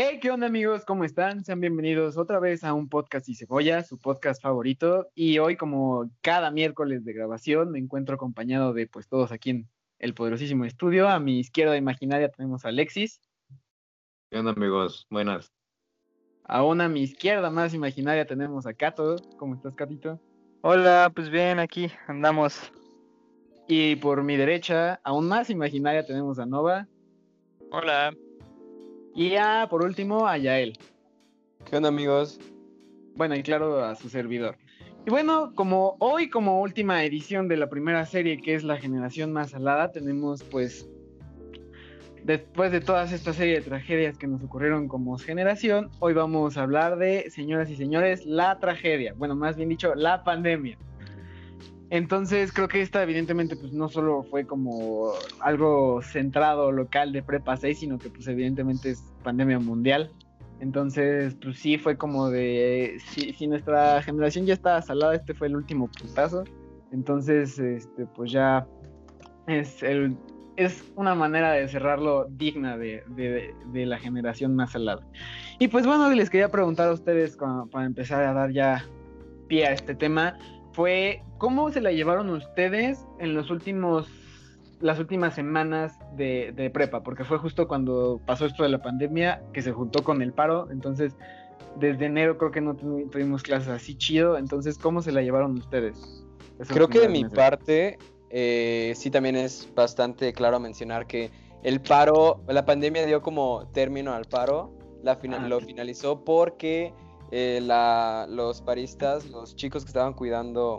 Hey, ¿qué onda amigos? ¿Cómo están? Sean bienvenidos otra vez a un podcast y cebolla, su podcast favorito. Y hoy, como cada miércoles de grabación, me encuentro acompañado de pues todos aquí en el poderosísimo estudio. A mi izquierda imaginaria tenemos a Alexis. ¿Qué onda amigos? Buenas. Aún a mi izquierda más imaginaria tenemos a Cato. ¿Cómo estás, Catito? Hola, pues bien, aquí andamos. Y por mi derecha, aún más imaginaria, tenemos a Nova. Hola. Y ya, por último, a Yael. ¿Qué onda, amigos? Bueno, y claro, a su servidor. Y bueno, como hoy, como última edición de la primera serie, que es La Generación Más Salada, tenemos pues, después de todas esta serie de tragedias que nos ocurrieron como generación, hoy vamos a hablar de, señoras y señores, la tragedia. Bueno, más bien dicho, la pandemia. Entonces creo que esta evidentemente pues no solo fue como algo centrado local de prepa 6, sino que pues evidentemente es pandemia mundial. Entonces pues sí fue como de, si, nuestra generación ya estaba salada, este fue el último putazo. Entonces este pues ya es, el, es una manera de cerrarlo digna de, de, la generación más salada. Y pues bueno, les quería preguntar a ustedes para empezar a dar ya pie a este tema fue cómo se la llevaron ustedes en los últimos las últimas semanas de, prepa, porque fue justo cuando pasó esto de la pandemia que se juntó con el paro, entonces desde enero creo que no tuvimos clases así chido, entonces ¿cómo se la llevaron ustedes? creo que de mi parte eh, sí también es bastante claro mencionar que el paro, la pandemia dio como término al paro, la ah, lo finalizó porque eh, los paristas, los chicos que estaban cuidando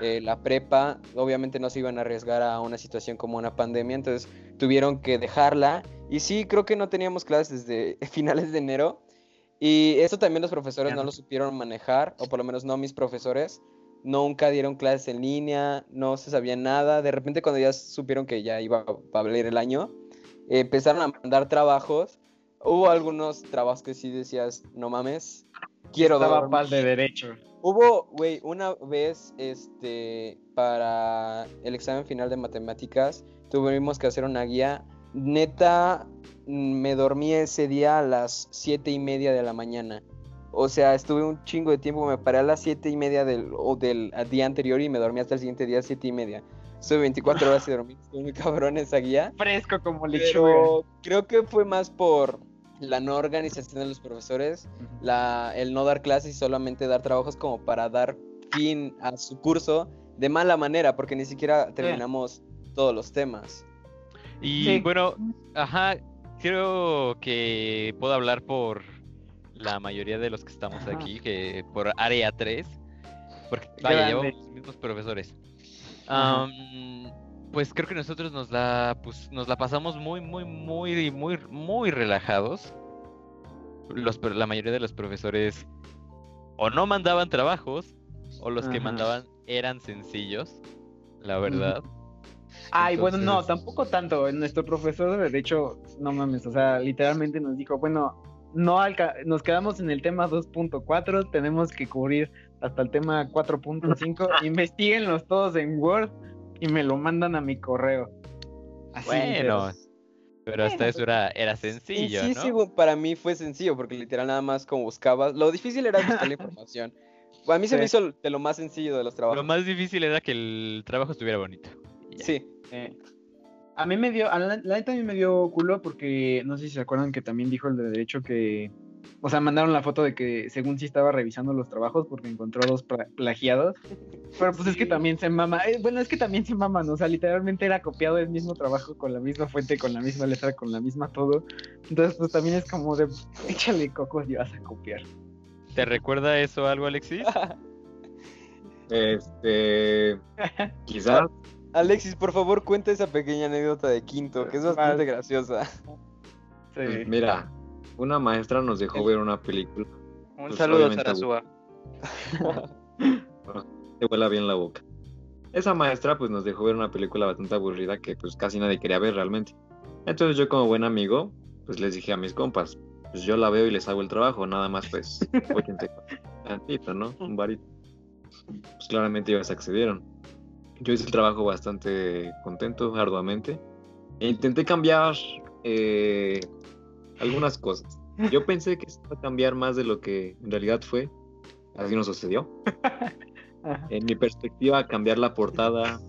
eh, la prepa, obviamente no se iban a arriesgar a una situación como una pandemia, entonces tuvieron que dejarla. Y sí, creo que no teníamos clases desde finales de enero. Y eso también los profesores no lo supieron manejar, o por lo menos no mis profesores. Nunca dieron clases en línea, no se sabía nada. De repente cuando ya supieron que ya iba a valer el año, empezaron a mandar trabajos. Hubo algunos trabajos que sí decías, no mames, quiero Estaba paz de derecho. Hubo, güey, una vez, este, para el examen final de matemáticas, tuvimos que hacer una guía. Neta, me dormí ese día a las siete y media de la mañana. O sea, estuve un chingo de tiempo, me paré a las siete y media del, del día anterior y me dormí hasta el siguiente día a siete y media. Estuve 24 horas y dormí, estuve muy cabrón esa guía. Fresco como lechuga. creo que fue más por la no organización de los profesores, la, el no dar clases y solamente dar trabajos como para dar fin a su curso de mala manera, porque ni siquiera terminamos todos los temas. Y bueno, ajá, creo que puedo hablar por la mayoría de los que estamos aquí, que por área 3, porque vaya, llevamos los mismos profesores pues creo que nosotros nos la, pues, nos la pasamos muy, muy, muy, muy, muy relajados. Los, la mayoría de los profesores o no mandaban trabajos o los que mandaban eran sencillos, la verdad. Ay, bueno, no, tampoco tanto. Nuestro profesor, de hecho, no mames, o sea, literalmente nos dijo, bueno, no nos quedamos en el tema 2.4, tenemos que cubrir hasta el tema 4.5, investiguenlos todos en Word y me lo mandan a mi correo. Así bueno, pero hasta eso era, era sencillo, sí, Sí, para mí fue sencillo, porque literal nada más como buscabas. Lo difícil era buscar la información. A mí se me hizo de lo más sencillo de los trabajos. Lo más difícil era que el trabajo estuviera bonito. Sí. a mí me dio, a la, la neta a mí me dio culo porque no sé si se acuerdan que también dijo el de derecho que o sea, mandaron la foto de que según sí estaba revisando los trabajos porque encontró dos plagiados. Pero pues es que también se mama. Eh, bueno, es que también se maman. O sea, literalmente era copiado el mismo trabajo con la misma fuente, con la misma letra, con la misma todo. Entonces, pues también es como de échale cocos y vas a copiar. ¿Te recuerda eso algo, Alexis? este. Quizás. Alexis, por favor, cuenta esa pequeña anécdota de quinto, que es bastante graciosa. Sí. Pues mira, una maestra nos dejó ver una película. Un pues, saludo a Sarasúa. Te vuela bien la boca. Esa maestra pues nos dejó ver una película bastante aburrida que pues casi nadie quería ver realmente. Entonces yo como buen amigo pues les dije a mis compas, pues yo la veo y les hago el trabajo, nada más pues tantito, ¿no? Un varito. Pues claramente ellos accedieron. Yo hice el trabajo bastante contento, arduamente. E intenté cambiar eh, algunas cosas. Yo pensé que se iba a cambiar más de lo que en realidad fue. Así no sucedió. en mi perspectiva, cambiar la portada,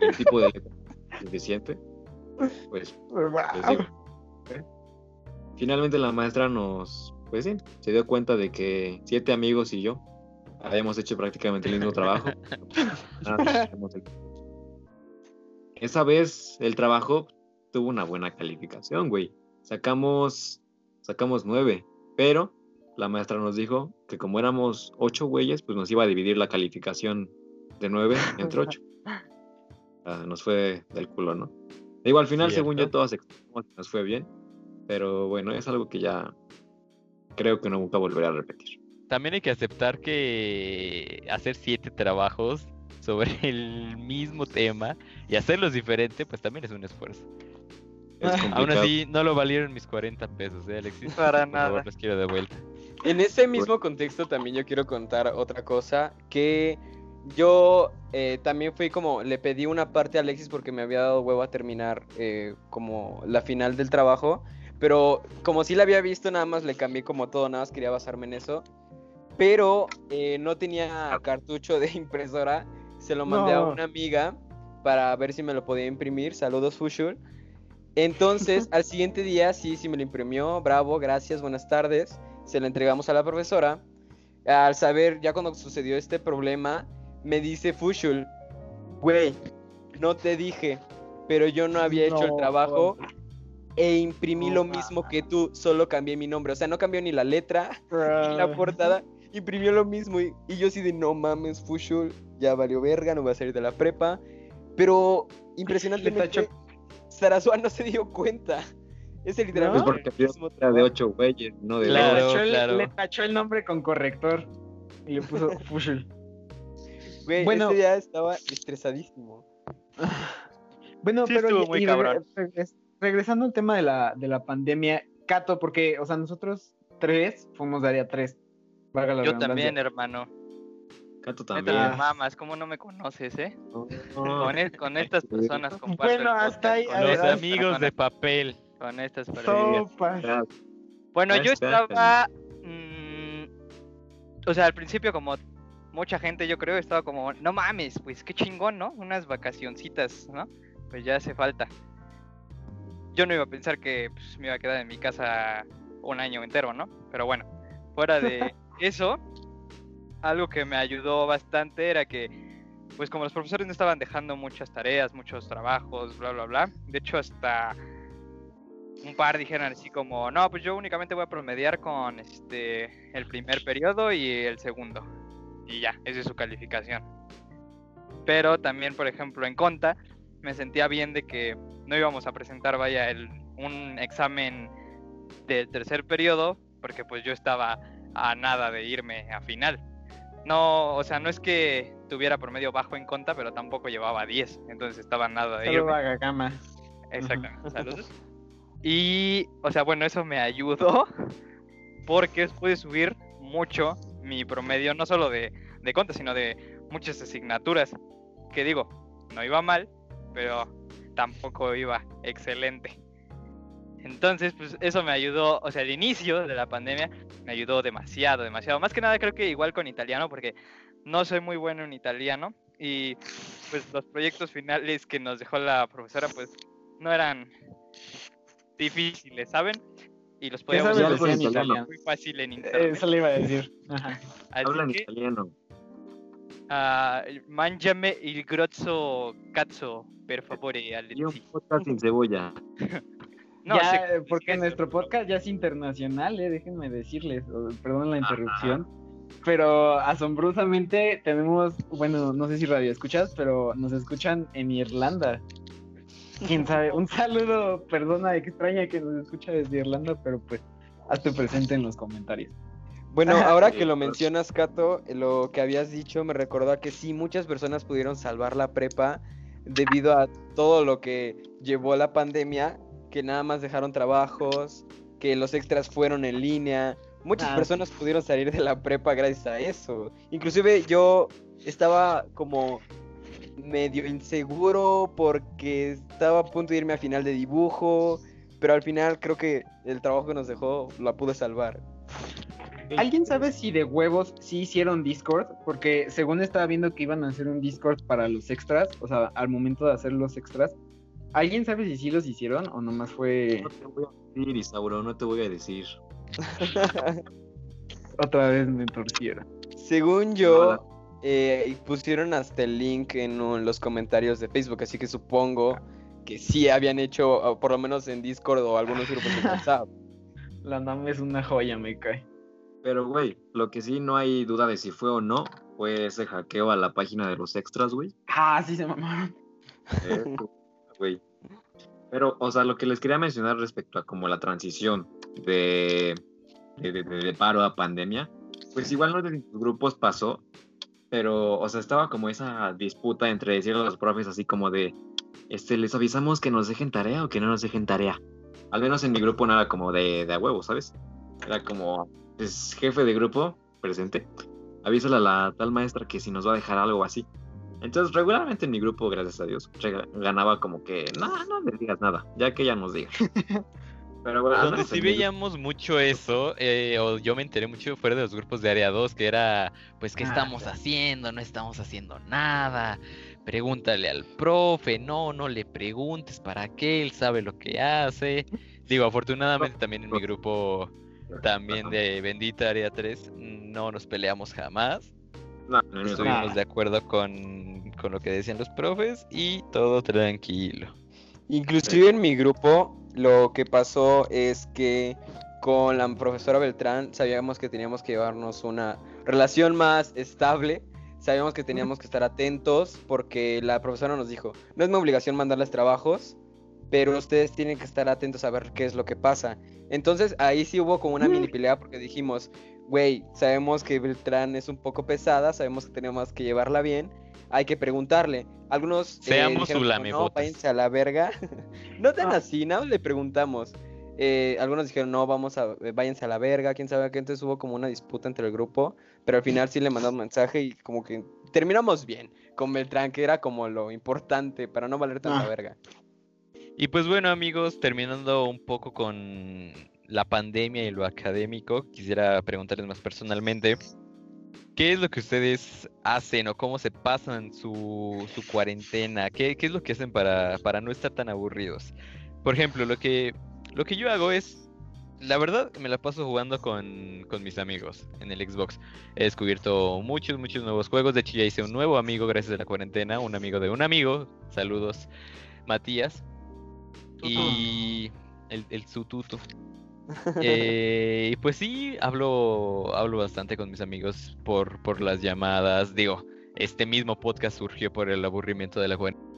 el tipo de suficiente. Pues, finalmente la maestra nos, pues sí, se dio cuenta de que siete amigos y yo habíamos hecho prácticamente el mismo trabajo. Esa vez el trabajo tuvo una buena calificación, güey. Sacamos, sacamos nueve, pero la maestra nos dijo que como éramos ocho güeyes, pues nos iba a dividir la calificación de nueve entre ocho. Ah, nos fue del culo, ¿no? Digo, al final, según yo, todos nos fue bien, pero bueno, es algo que ya creo que nunca volveré a repetir. También hay que aceptar que hacer siete trabajos sobre el mismo tema y hacerlos diferente, pues también es un esfuerzo. Aún así, no lo valieron mis 40 pesos, ¿eh, Alexis? Para nada. los quiero de vuelta. En ese mismo contexto también yo quiero contar otra cosa, que yo eh, también fui como, le pedí una parte a Alexis porque me había dado huevo a terminar eh, como la final del trabajo, pero como sí la había visto, nada más le cambié como todo, nada más quería basarme en eso, pero eh, no tenía cartucho de impresora, se lo mandé a una amiga para ver si me lo podía imprimir, saludos Fushul. Entonces, al siguiente día sí, sí me lo imprimió, bravo, gracias, buenas tardes, se lo entregamos a la profesora. Al saber, ya cuando sucedió este problema, me dice Fushul, güey, no te dije, pero yo no había hecho el trabajo e imprimí lo mismo que tú, solo cambié mi nombre. O sea, no cambió ni la letra ni la portada, imprimió lo mismo. Y, yo sí de no mames, Fushul, ya valió verga, no voy a salir de la prepa. Pero impresionantemente, Sarasua no se dio cuenta. Es el literalmente. ¿No? porque mismo de ocho güeyes, no de claro, Le tachó el nombre con corrector y le puso Fushul. Güey, bueno, ese día estaba estresadísimo. bueno, pero muy cabrón. regresando al tema de la, de la pandemia, Cato, porque, o sea, nosotros tres fuimos de área tres. Yo también, hermano. Cato también. Mamas, ¿cómo no me conoces, eh? Con, e, con, estas personas comparto Bueno, hasta ahí. Con los amigos de papel. Con estas personas. Bueno, yo estaba... Mmm, o sea, al principio como mucha gente, yo creo, estaba como, no mames, pues qué chingón, ¿no? Unas vacacioncitas, ¿no? Pues ya hace falta. Yo no iba a pensar que pues, me iba a quedar en mi casa un año entero, ¿no? Pero bueno, fuera de eso, algo que me ayudó bastante era que, pues como los profesores no estaban dejando muchas tareas, muchos trabajos, bla, bla, bla. De hecho, hasta un par dijeron así como, no, pues yo únicamente voy a promediar con este el primer periodo y el segundo y ya, esa es su calificación. Pero también, por ejemplo, en Conta me sentía bien de que no íbamos a presentar, vaya, el, un examen del tercer periodo, porque pues yo estaba a nada de irme a final. No, o sea, no es que tuviera promedio bajo en Conta, pero tampoco llevaba 10, entonces estaba nada de irme. a cama. Exactamente, saludos. Y, o sea, bueno, eso me ayudó porque pude subir mucho mi promedio no solo de, de conta, sino de muchas asignaturas. Que digo, no iba mal, pero tampoco iba excelente. Entonces, pues eso me ayudó, o sea, el inicio de la pandemia me ayudó demasiado, demasiado. Más que nada creo que igual con italiano, porque no soy muy bueno en italiano y pues los proyectos finales que nos dejó la profesora pues no eran difíciles, ¿saben? y los podíamos decir en italiano. Muy fácil en internet. Eso le iba a decir. Ajá. Hablan italiano. Uh, mangiame il grozzo cazzo, per favore. Y un podcast sin cebolla. no, ya, porque nuestro podcast ya es internacional, eh, déjenme decirles, perdón la interrupción. Pero asombrosamente tenemos, bueno, no sé si radio escuchas, pero nos escuchan en Irlanda quién sabe. Un saludo, perdona extraña que nos escucha desde Irlanda, pero pues hazte presente en los comentarios. Bueno, ahora que lo mencionas, Cato, lo que habías dicho me recordó a que sí, muchas personas pudieron salvar la prepa debido a todo lo que llevó la pandemia, que nada más dejaron trabajos, que los extras fueron en línea. Muchas ah. personas pudieron salir de la prepa gracias a eso. Inclusive yo estaba como medio inseguro porque estaba a punto de irme a final de dibujo, pero al final creo que el trabajo que nos dejó la pude salvar. ¿Alguien sabe si de huevos sí hicieron Discord? Porque según estaba viendo que iban a hacer un Discord para los extras, o sea, al momento de hacer los extras. ¿Alguien sabe si sí los hicieron o nomás fue... No te voy a decir, Isauro, no te voy a decir. Otra vez me torcieron. Según yo, eh, pusieron hasta el link en los comentarios de Facebook, así que supongo que sí habían hecho, por lo menos en Discord o algunos grupos de WhatsApp. La NAM es una joya, me cae. Pero, güey, lo que sí no hay duda de si fue o no fue ese hackeo a la página de los extras, güey. Ah, sí se mamaron. Güey. Pero, o sea, lo que les quería mencionar respecto a como la transición de, de, paro a pandemia, pues igual no de grupos pasó, pero, o sea, estaba como esa disputa entre decirle a los profes así como de, este, les avisamos que nos dejen tarea o que no nos dejen tarea. Al menos en mi grupo no era como de, de a huevo, ¿sabes? Era como, es jefe de grupo, presente, avísale a la tal maestra que si nos va a dejar algo así. Entonces, regularmente en mi grupo, gracias a Dios, ganaba como que, no, no le digas nada, ya que ella nos diga. Pero bueno, donde sí veíamos mucho eso, eh, o yo me enteré mucho fuera de los grupos de área 2, que era, pues, ¿qué ah, estamos haciendo? No estamos haciendo nada. Pregúntale al profe, no, no le preguntes para qué, él sabe lo que hace. Digo, afortunadamente también en mi grupo también de Bendita Área 3 no nos peleamos jamás. No, no, Estuvimos de acuerdo con, con, lo que decían los profes y todo tranquilo. Inclusive en mi grupo lo que pasó es que con la profesora Beltrán sabíamos que teníamos que llevarnos una relación más estable. Sabíamos que teníamos que estar atentos porque la profesora nos dijo, no es mi obligación mandarles trabajos, pero ustedes tienen que estar atentos a ver qué es lo que pasa. Entonces ahí sí hubo como una mini pelea porque dijimos, güey, sabemos que Beltrán es un poco pesada, sabemos que tenemos que llevarla bien, hay que preguntarle. Algunos... Eh, Seamos su No, váyanse a la verga. no tan ah. así, nada, le preguntamos. Eh, algunos dijeron, no, vamos a, eh, váyanse a la verga, quién sabe qué, entonces hubo como una disputa entre el grupo, pero al final sí le mandamos mensaje y como que terminamos bien con Beltrán, que era como lo importante para no valer tanta ah. verga. Y pues bueno amigos, terminando un poco con la pandemia y lo académico, quisiera preguntarles más personalmente, ¿qué es lo que ustedes hacen o cómo se pasan su, su cuarentena? ¿Qué, ¿Qué, es lo que hacen para, para no estar tan aburridos? Por ejemplo, lo que, lo que yo hago es, la verdad, me la paso jugando con, con mis amigos en el Xbox. He descubierto muchos, muchos nuevos juegos. De hecho, ya hice un nuevo amigo gracias a la cuarentena, un amigo de un amigo. Saludos, Matías y el, el sututo. Eh, y pues sí, hablo, hablo bastante con mis amigos por, por las llamadas. Digo, este mismo podcast surgió por el aburrimiento de la cuarentena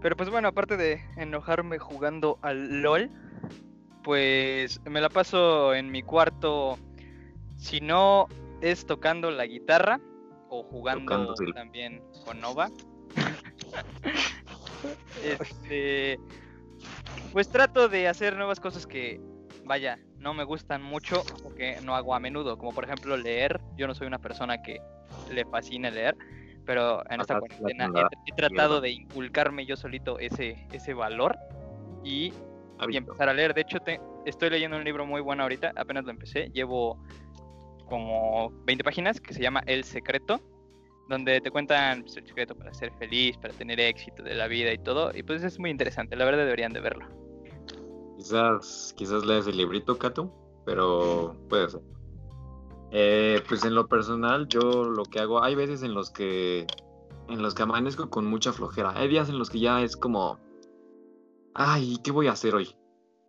Pero pues bueno, aparte de enojarme jugando al LOL, pues me la paso en mi cuarto, si no es tocando la guitarra o jugando también con Nova. este, pues trato de hacer nuevas cosas que vaya, no me gustan mucho porque no hago a menudo, como por ejemplo leer. Yo no soy una persona que le fascina leer, pero en esta cuarentena he, tratado de inculcarme yo solito ese, ese valor y, empezar a leer. De hecho, estoy leyendo un libro muy bueno ahorita, apenas lo empecé, llevo como 20 páginas que se llama El Secreto, donde te cuentan pues, el secreto para ser feliz, para tener éxito de la vida y todo, y pues es muy interesante, la verdad deberían de verlo. Quizás, quizás leas el librito, Kato, pero puede ser. Eh, pues en lo personal, yo lo que hago, hay veces en los que en los que amanezco con mucha flojera. Hay días en los que ya es como, ay, ¿qué voy a hacer hoy?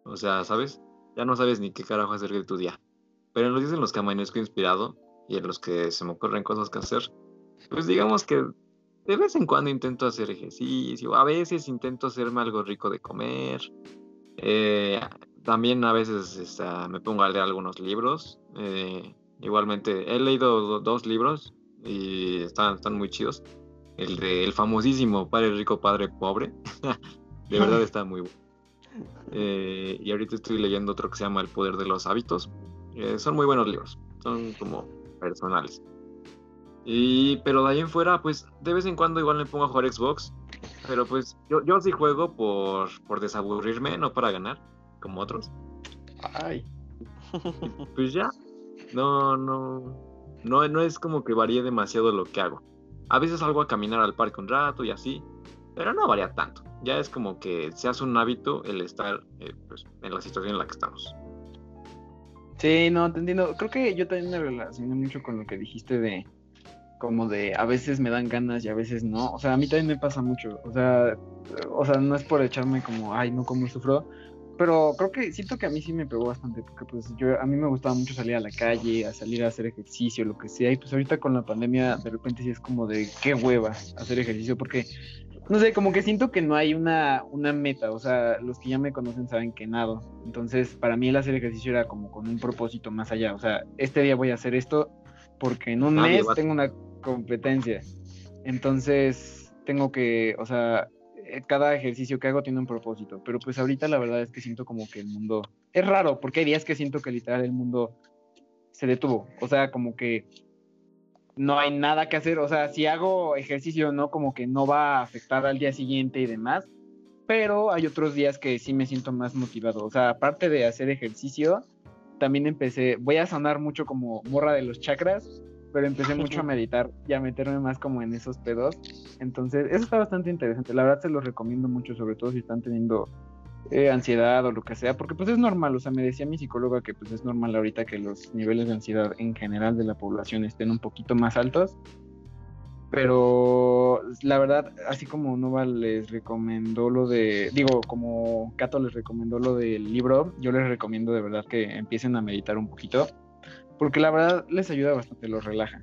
O sea, ¿sabes? Ya no sabes ni qué carajo hacer de tu día. Pero en los días en los que amanezco inspirado y en los que se me ocurren cosas que hacer, pues digamos que de vez en cuando intento hacer ejercicio, a veces intento hacerme algo rico de comer. Eh, también a veces este, me pongo a leer algunos libros. Eh, igualmente, he leído dos libros y están, están muy chidos. El de el famosísimo Padre Rico, Padre Pobre. de verdad está muy bueno. Eh, y ahorita estoy leyendo otro que se llama El Poder de los Hábitos. son muy buenos libros. Son como personales. Y, pero de ahí en fuera, pues de vez en cuando igual me pongo a jugar Xbox. Pero pues yo, yo sí juego por, por desaburrirme, no para ganar, como otros. Ay. Pues ya. No, no. No, no es como que varíe demasiado lo que hago. A veces salgo a caminar al parque un rato y así. Pero no varía tanto. Ya es como que se hace un hábito el estar eh, pues, en la situación en la que estamos. Sí, no, te entiendo. Creo que yo también me relacioné mucho con lo que dijiste de, como de a veces me dan ganas y a veces no. O sea, a mí también me pasa mucho. O sea, o sea, no es por echarme como, ay, no, como sufro. Pero creo que siento que a mí sí me pegó bastante, porque pues yo, a mí me gustaba mucho salir a la calle, a salir a hacer ejercicio, lo que sea, y pues ahorita con la pandemia de repente sí es como de qué hueva hacer ejercicio, porque, no sé, como que siento que no hay una, una meta, o sea, los que ya me conocen saben que nado, entonces para mí el hacer ejercicio era como con un propósito más allá, o sea, este día voy a hacer esto, porque en un mes tengo una competencia. Entonces, tengo que, o sea, cada ejercicio que hago tiene un propósito, pero pues ahorita la verdad es que siento como que el mundo es raro, porque hay días que siento que literal el mundo se detuvo, o sea, como que no hay nada que hacer, o sea, si hago ejercicio no como que no va a afectar al día siguiente y demás, pero hay otros días que sí me siento más motivado, o sea, aparte de hacer ejercicio, también empecé, voy a sonar mucho como morra de los chakras, pero empecé mucho a meditar y a meterme más como en esos pedos. Entonces, eso está bastante interesante. La verdad se lo recomiendo mucho, sobre todo si están teniendo eh, ansiedad o lo que sea, porque pues es normal, o sea, me decía mi psicóloga que pues es normal ahorita que los niveles de ansiedad en general de la población estén un poquito más altos. Pero la verdad, así como Nova les recomendó lo de, digo, como Cato les recomendó lo del libro, yo les recomiendo de verdad que empiecen a meditar un poquito porque la verdad les ayuda bastante, los relaja.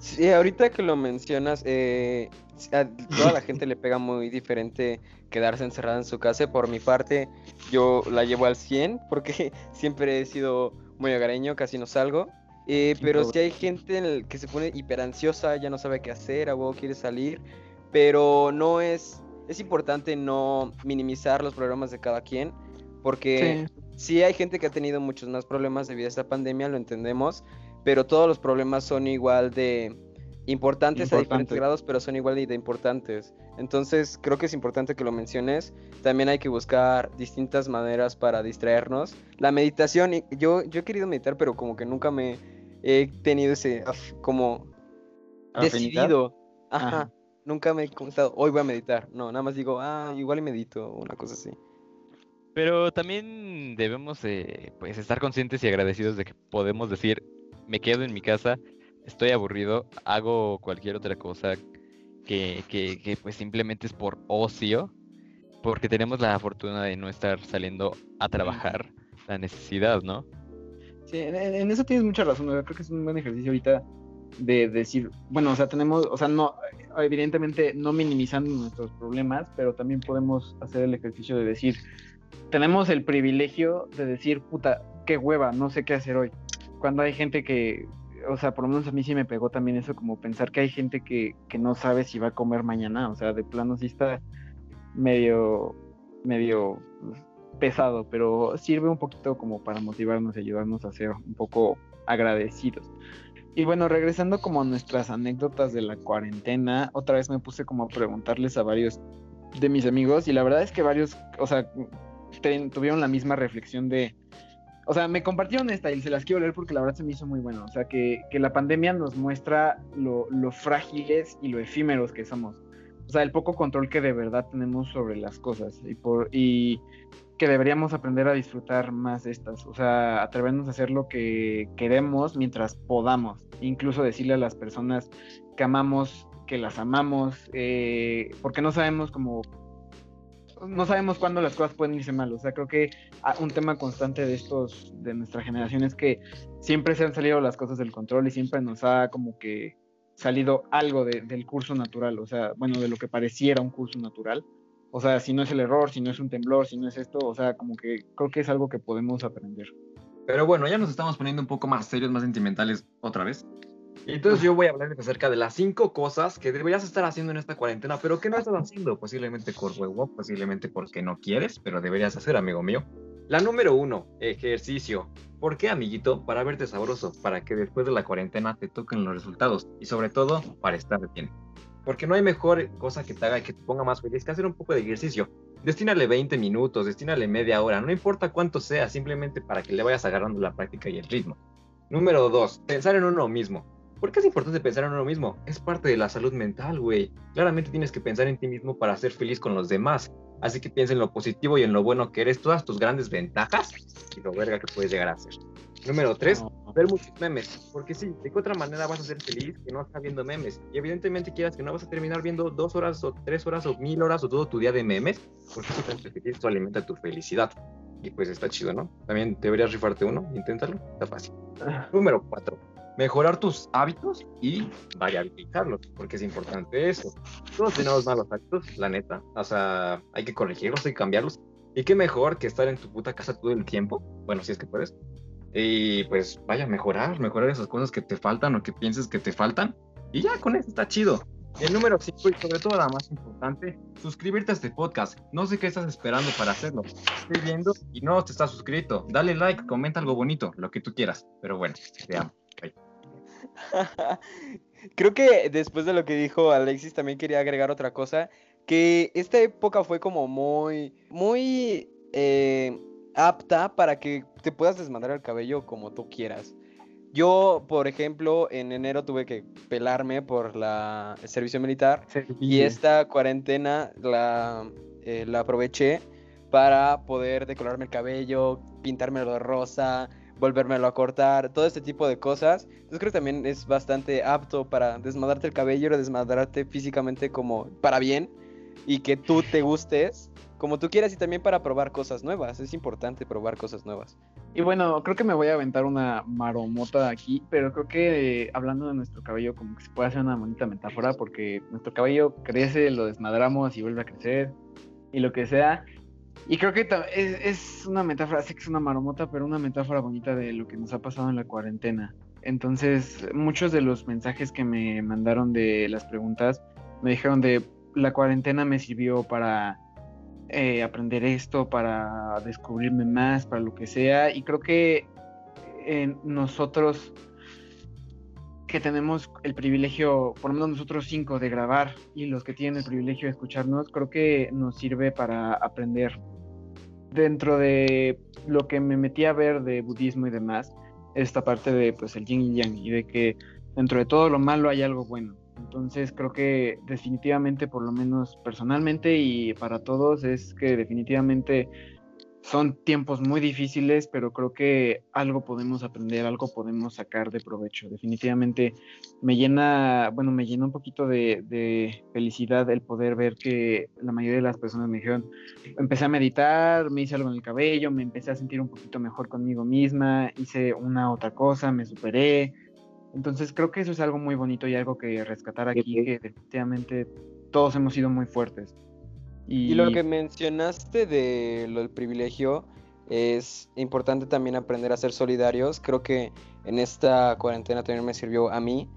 Sí, ahorita que lo mencionas, eh, a toda la gente le pega muy diferente quedarse encerrada en su casa. Por mi parte, yo la llevo al 100 porque siempre he sido muy hogareño, casi no salgo. Eh, pero si hay gente que se pone hiper ansiosa, ya no sabe qué hacer, a quiere salir, pero no es, es importante no minimizar los problemas de cada quien, porque sí hay gente que ha tenido muchos más problemas debido a esta pandemia, lo entendemos, pero todos los problemas son igual de importantes a diferentes grados, pero son igual de importantes. Entonces, creo que es importante que lo menciones. También hay que buscar distintas maneras para distraernos. La meditación, yo, yo he querido meditar, pero como que nunca me he tenido ese, como, decidido. Ajá. Nunca me he contado, hoy voy a meditar. No, nada más digo, ah, igual y medito, una cosa así. Pero también debemos pues, estar conscientes y agradecidos de que podemos decir, me quedo en mi casa, estoy aburrido, hago cualquier otra cosa que, que, pues simplemente es por ocio, porque tenemos la fortuna de no estar saliendo a trabajar la necesidad, ¿no? Sí, en, eso tienes mucha razón, creo que es un buen ejercicio ahorita de decir, bueno, o sea, tenemos, o sea, no, evidentemente no minimizando nuestros problemas, pero también podemos hacer el ejercicio de decir, tenemos el privilegio de decir, puta, qué hueva, no sé qué hacer hoy. Cuando hay gente que, o sea, por lo menos a mí sí me pegó también eso, como pensar que hay gente que, que no sabe si va a comer mañana, o sea, de plano sí está medio, medio pesado, pero sirve un poquito como para motivarnos y ayudarnos a ser un poco agradecidos. Y bueno, regresando como a nuestras anécdotas de la cuarentena, otra vez me puse como a preguntarles a varios de mis amigos y la verdad es que varios, o sea, tuvieron la misma reflexión de, o sea, me compartieron esta y se las quiero leer porque la verdad se me hizo muy bueno, o sea, que, que la pandemia nos muestra lo, lo frágiles y lo efímeros que somos. O sea, el poco control que de verdad tenemos sobre las cosas y, por, y que deberíamos aprender a disfrutar más de estas, o sea, atrevernos a hacer lo que queremos mientras podamos, incluso decirle a las personas que amamos, que las amamos, eh, porque no sabemos cómo, no sabemos cuándo las cosas pueden irse mal, o sea, creo que un tema constante de estos, de nuestra generación es que siempre se han salido las cosas del control y siempre nos ha como que salido algo del curso natural, o sea, bueno, de lo que pareciera un curso natural. O sea, si no es el error, si no es un temblor, si no es esto, o sea, como que creo que es algo que podemos aprender. Pero bueno, ya nos estamos poniendo un poco más serios, más sentimentales otra vez. Entonces yo voy a hablarles acerca de las cinco cosas que deberías estar haciendo en esta cuarentena, pero que no estás haciendo, posiblemente por huevo, posiblemente porque no quieres, pero deberías hacer, amigo mío. La número uno, ejercicio. ¿Por qué, amiguito? Para verte sabroso, para que después de la cuarentena te toquen los resultados y sobre todo para estar bien. Porque no hay mejor cosa que te haga y que te ponga más feliz que hacer un poco de ejercicio. Destínale 20 minutos, destínale media hora, no importa cuánto sea, simplemente para que le vayas agarrando la práctica y el ritmo. Número 2. Pensar en uno mismo. ¿Por qué es importante pensar en uno mismo? Es parte de la salud mental, güey. Claramente tienes que pensar en ti mismo para ser feliz con los demás. Así que piensa en lo positivo y en lo bueno que eres, todas tus grandes ventajas y lo verga que puedes llegar a ser. Número 3, ver muchos memes. Porque sí, ¿de qué otra manera vas a ser feliz que no estás viendo memes? Y evidentemente quieras que no vas a terminar viendo dos horas o tres horas o mil horas o todo tu día de memes, porque eso alimenta tu felicidad. Y pues está chido, ¿no? También deberías rifarte uno, inténtalo, está fácil. Número 4, mejorar tus hábitos y variabilizarlos, porque es importante eso. Todos tenemos malos hábitos, la neta. O sea, hay que corregirlos, hay que cambiarlos. Y qué mejor que estar en tu puta casa todo el tiempo, bueno, si es que puedes. Y pues vaya, mejorar, mejorar esas cosas que te faltan o que pienses que te faltan. Y ya con eso está chido. El número 5 y sobre todo la más importante, suscribirte a este podcast. No sé qué estás esperando para hacerlo. Estoy viendo y no te estás suscrito. Dale like, comenta algo bonito, lo que tú quieras. Pero bueno, te amo. Creo que después de lo que dijo Alexis también quería agregar otra cosa, que esta época fue como muy, muy eh, apta para que te puedas desmadrar el cabello como tú quieras. Yo, por ejemplo, en enero tuve que pelarme por la, el servicio militar y esta cuarentena la, eh, la aproveché para poder decorarme el cabello, pintármelo de rosa, volvérmelo a cortar, todo este tipo de cosas. Entonces creo que también es bastante apto para desmadrarte el cabello, desmadrarte físicamente como para bien y que tú te gustes como tú quieras y también para probar cosas nuevas. Es importante probar cosas nuevas. Y bueno, creo que me voy a aventar una maromota aquí, pero creo que eh, hablando de nuestro cabello, como que se puede hacer una bonita metáfora, porque nuestro cabello crece, lo desmadramos y vuelve a crecer y lo que sea. Y creo que es, una metáfora, sé que es una maromota, pero una metáfora bonita de lo que nos ha pasado en la cuarentena. Entonces, muchos de los mensajes que me mandaron de las preguntas me dijeron de la cuarentena me sirvió para eh, aprender esto, para descubrirme más, para lo que sea. Y creo que eh, nosotros que tenemos el privilegio, por lo menos nosotros cinco, de grabar y los que tienen el privilegio de escucharnos, creo que nos sirve para aprender dentro de lo que me metí a ver de budismo y demás, esta parte de pues el yin y yang y de que dentro de todo lo malo hay algo bueno. Entonces creo que definitivamente, por lo menos personalmente y para todos, es que definitivamente son tiempos muy difíciles, pero creo que algo podemos aprender, algo podemos sacar de provecho. Definitivamente me llena, bueno, me llena un poquito de, felicidad el poder ver que la mayoría de las personas me dijeron, empecé a meditar, me hice algo en el cabello, me empecé a sentir un poquito mejor conmigo misma, hice una otra cosa, me superé. Entonces creo que eso es algo muy bonito y algo que rescatar aquí, que definitivamente todos hemos sido muy fuertes. Y... lo que mencionaste de lo del privilegio, es importante también aprender a ser solidarios. Creo que en esta cuarentena también me sirvió a mí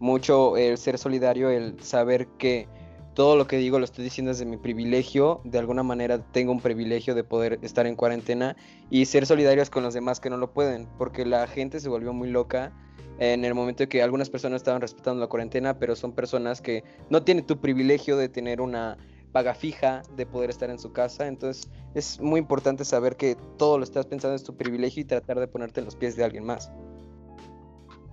mucho el ser solidario, el saber que todo lo que digo lo estoy diciendo desde mi privilegio, de alguna manera tengo un privilegio de poder estar en cuarentena y ser solidarios con los demás que no lo pueden, porque la gente se volvió muy loca en el momento que algunas personas estaban respetando la cuarentena, pero son personas que no tienen tu privilegio de tener una paga fija, de poder estar en su casa, entonces es muy importante saber que todo lo estás pensando es tu privilegio y tratar de ponerte en los pies de alguien más.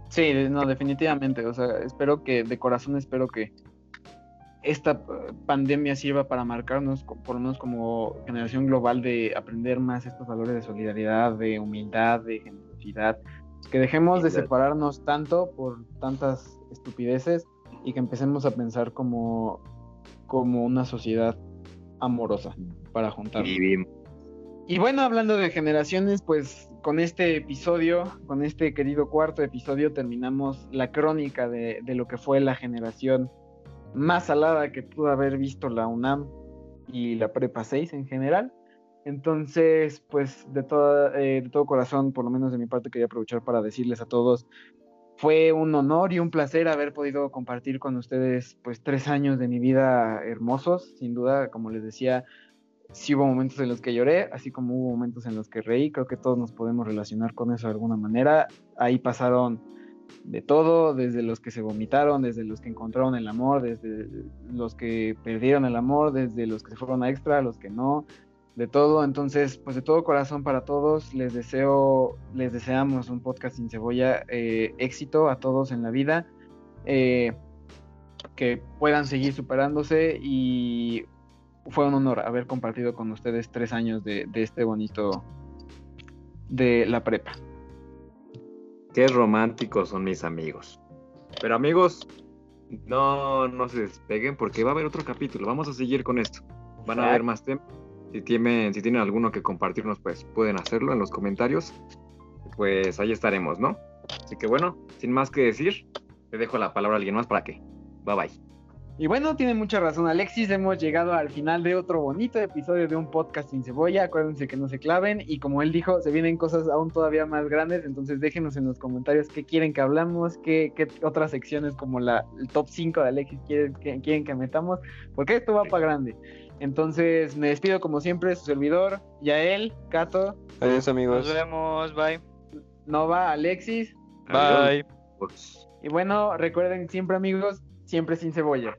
Sí, no, definitivamente, o sea, espero que, de corazón espero que esta eh, pandemia sirva para marcarnos, por lo menos como generación global, de aprender más estos valores de solidaridad, de humildad, de generosidad, que dejemos de separarnos tanto por tantas estupideces y que empecemos a pensar como, como una sociedad amorosa para juntarnos. Y bueno, hablando de generaciones, pues con este episodio, con este querido cuarto episodio, terminamos la crónica de, de lo que fue la generación más salada que pudo haber visto la UNAM y la Prepa 6 en general. Entonces, pues de, eh, de todo corazón, por lo menos de mi parte, quería aprovechar para decirles a todos, fue un honor y un placer haber podido compartir con ustedes pues tres años de mi vida hermosos, sin duda, como les decía, sí hubo momentos en los que lloré, así como hubo momentos en los que reí, creo que todos nos podemos relacionar con eso de alguna manera, ahí pasaron de todo, desde los que se vomitaron, desde los que encontraron el amor, desde los que perdieron el amor, desde los que se fueron a extra, los que no, de todo. Entonces, pues de todo corazón para todos, les deseo, les deseamos un podcast sin cebolla, eh, éxito a todos en la vida, eh, que puedan seguir superándose y fue un honor haber compartido con ustedes tres años de, de este bonito de la prepa. Qué románticos son mis amigos. Pero amigos, no, no se despeguen porque va a haber otro capítulo. Vamos a seguir con esto. Van a haber más temas si tienen, si tienen alguno que compartirnos, pues pueden hacerlo en los comentarios. Pues ahí estaremos, ¿no? Así que bueno, sin más que decir, te dejo la palabra a alguien más para que. Bye bye. Y bueno, tiene mucha razón Alexis, hemos llegado al final de otro bonito episodio de un podcast sin cebolla, acuérdense que no se claven y como él dijo, se vienen cosas aún todavía más grandes, entonces déjenos en los comentarios qué quieren que hablamos, qué, otras secciones como la, el top 5 de Alexis quieren quieren que metamos, porque esto va para grande. Entonces me despido como siempre, su servidor, Yael, Cato. Adiós amigos. Nos vemos, bye. Nova, Alexis. Bye. Y bueno, recuerden siempre amigos, siempre sin cebolla.